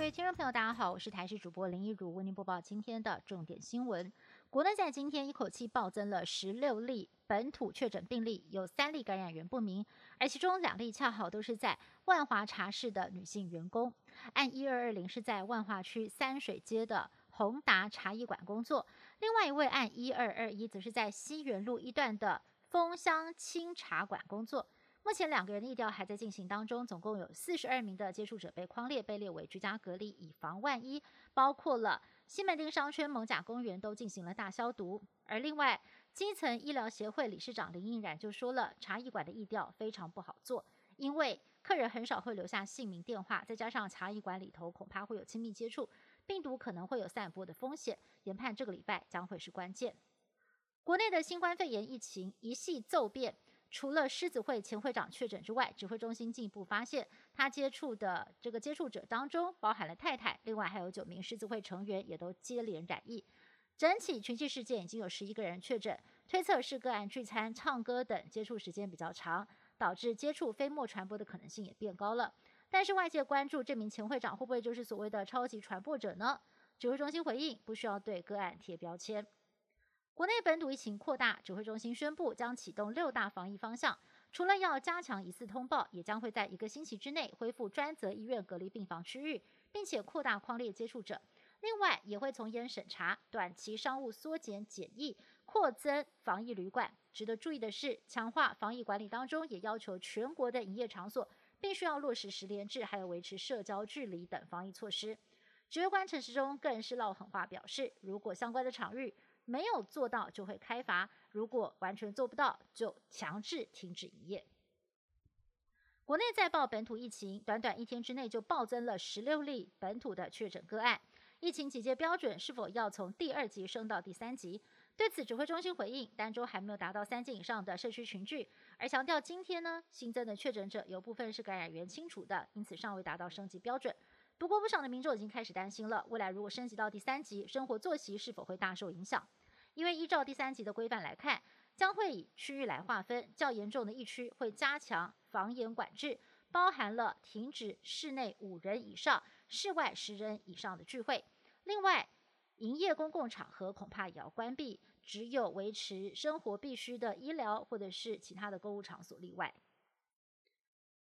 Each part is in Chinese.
各位听众朋友大家好，我是台视主播林一如，为您播报今天的重点新闻。国内在今天一口气暴增了十六例本土确诊病例，有三例感染源不明，而其中两例恰好都是在万华茶室的女性员工。按一二二零是在万华区三水街的宏达茶艺馆工作，另外一位按一二二一则是在西园路一段的丰香清茶馆工作。目前两个人的疫调还在进行当中，总共有四十二名的接触者被框列，被列为居家隔离，以防万一。包括了西门町商圈、蒙甲公园都进行了大消毒。而另外，基层医疗协会理事长林应染就说了，茶艺馆的疫调非常不好做，因为客人很少会留下姓名、电话，再加上茶艺馆里头恐怕会有亲密接触，病毒可能会有散播的风险。研判这个礼拜将会是关键。国内的新冠肺炎疫情一系骤变。除了狮子会前会长确诊之外，指挥中心进一步发现，他接触的这个接触者当中包含了太太，另外还有九名狮子会成员也都接连染疫。整起群聚事件已经有十一个人确诊，推测是个案聚餐、唱歌等接触时间比较长，导致接触飞沫传播的可能性也变高了。但是外界关注这名前会长会不会就是所谓的超级传播者呢？指挥中心回应，不需要对个案贴标签。国内本土疫情扩大，指挥中心宣布将启动六大防疫方向。除了要加强疑似通报，也将会在一个星期之内恢复专责医院隔离病房区域，并且扩大框列接触者。另外，也会从严审查短期商务缩减检疫，扩增防疫旅馆。值得注意的是，强化防疫管理当中，也要求全国的营业场所必须要落实十连制，还有维持社交距离等防疫措施。指挥官陈时中更是撂狠话，表示如果相关的场域，没有做到就会开罚，如果完全做不到，就强制停止营业。国内再报本土疫情，短短一天之内就暴增了十六例本土的确诊个案。疫情警戒标准是否要从第二级升到第三级？对此，指挥中心回应，单周还没有达到三级以上的社区群聚，而强调今天呢新增的确诊者有部分是感染源清除的，因此尚未达到升级标准。不过，不少的民众已经开始担心了，未来如果升级到第三级，生活作息是否会大受影响？因为依照第三级的规范来看，将会以区域来划分，较严重的疫区会加强防严管制，包含了停止室内五人以上、室外十人以上的聚会。另外，营业公共场合恐怕也要关闭，只有维持生活必需的医疗或者是其他的购物场所例外。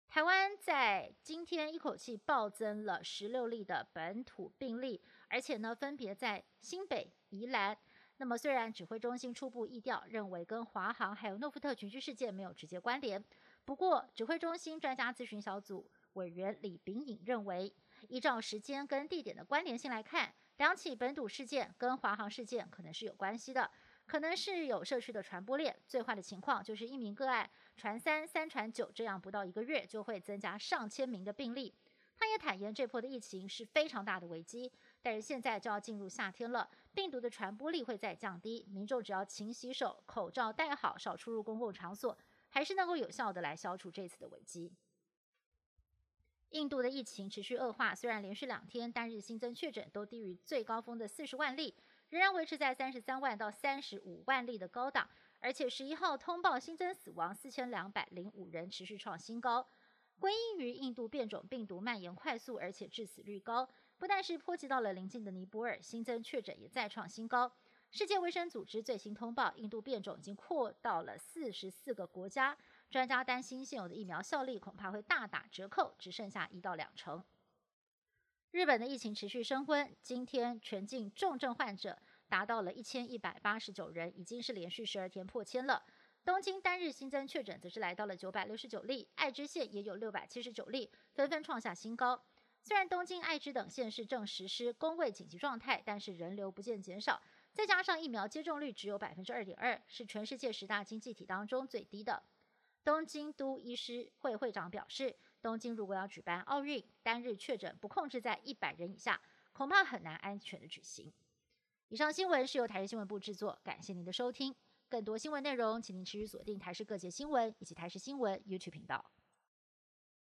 台湾在今天一口气暴增了十六例的本土病例，而且呢，分别在新北、宜兰。那么，虽然指挥中心初步议调认为跟华航还有诺富特群聚事件没有直接关联，不过指挥中心专家咨询小组委员李炳颖认为，依照时间跟地点的关联性来看，两起本土事件跟华航事件可能是有关系的，可能是有社区的传播链。最坏的情况就是一名个案传三、三传九，这样不到一个月就会增加上千名的病例。他也坦言，这波的疫情是非常大的危机，但是现在就要进入夏天了，病毒的传播力会再降低，民众只要勤洗手、口罩戴好、少出入公共场所，还是能够有效的来消除这次的危机。印度的疫情持续恶化，虽然连续两天单日新增确诊都低于最高峰的四十万例，仍然维持在三十三万到三十五万例的高档，而且十一号通报新增死亡四千两百零五人，持续创新高。归因于印度变种病毒蔓延快速，而且致死率高，不但是波及到了邻近的尼泊尔，新增确诊也再创新高。世界卫生组织最新通报，印度变种已经扩到了四十四个国家，专家担心现有的疫苗效力恐怕会大打折扣，只剩下一到两成。日本的疫情持续升温，今天全境重症患者达到了一千一百八十九人，已经是连续十二天破千了。东京单日新增确诊则是来到了九百六十九例，爱知县也有六百七十九例，纷纷创下新高。虽然东京、爱知等县市正实施公卫紧急状态，但是人流不见减少。再加上疫苗接种率只有百分之二点二，是全世界十大经济体当中最低的。东京都医师会会长表示，东京如果要举办奥运，单日确诊不控制在一百人以下，恐怕很难安全的举行。以上新闻是由台视新闻部制作，感谢您的收听。更多新闻内容，请您持续锁定台视各界新闻以及台视新闻 YouTube 频道。